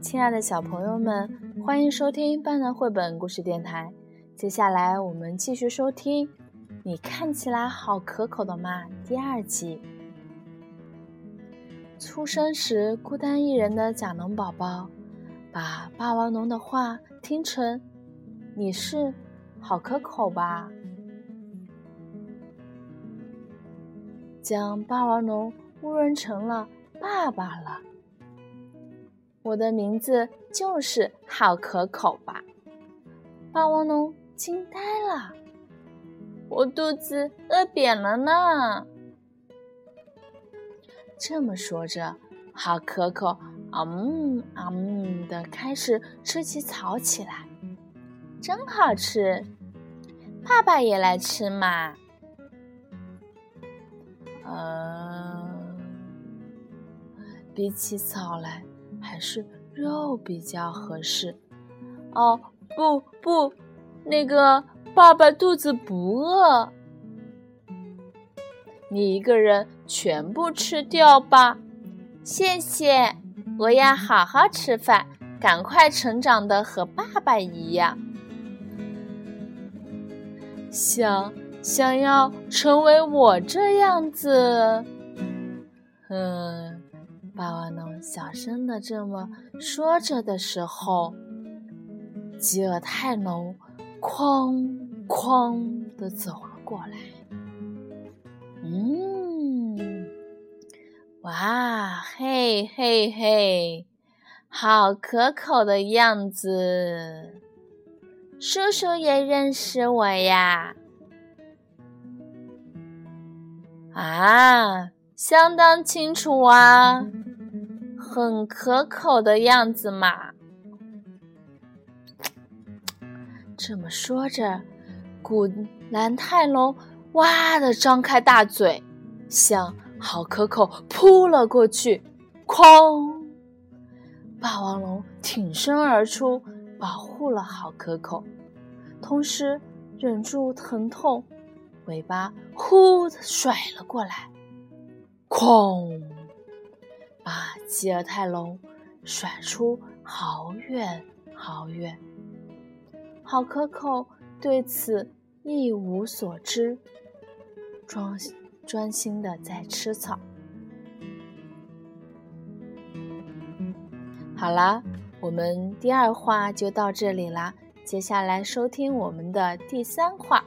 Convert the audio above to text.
亲爱的小朋友们，欢迎收听班纳绘本故事电台。接下来我们继续收听《你看起来好可口的嘛》第二集。出生时孤单一人的甲龙宝宝，把霸王龙的话听成“你是好可口吧”，将霸王龙误认成了爸爸了。我的名字就是好可口吧？霸王龙惊呆了，我肚子饿扁了呢。这么说着，好可口啊，嗯啊嗯的开始吃起草起来，真好吃。爸爸也来吃嘛？比起草来。还是肉比较合适。哦，不不，那个爸爸肚子不饿，你一个人全部吃掉吧。谢谢，我要好好吃饭，赶快成长的和爸爸一样。想想要成为我这样子，嗯。霸王龙小声的这么说着的时候，吉尔泰龙哐哐的走了过来。嗯，哇，嘿嘿嘿，好可口的样子！叔叔也认识我呀？啊，相当清楚啊！很可口的样子嘛。这么说着，古兰泰龙哇的张开大嘴，向好可口扑了过去。哐！霸王龙挺身而出，保护了好可口，同时忍住疼痛，尾巴呼的甩了过来。哐！把吉尔泰龙甩出好远好远，好可口对此一无所知，专专心的在吃草。好啦，我们第二话就到这里啦，接下来收听我们的第三话。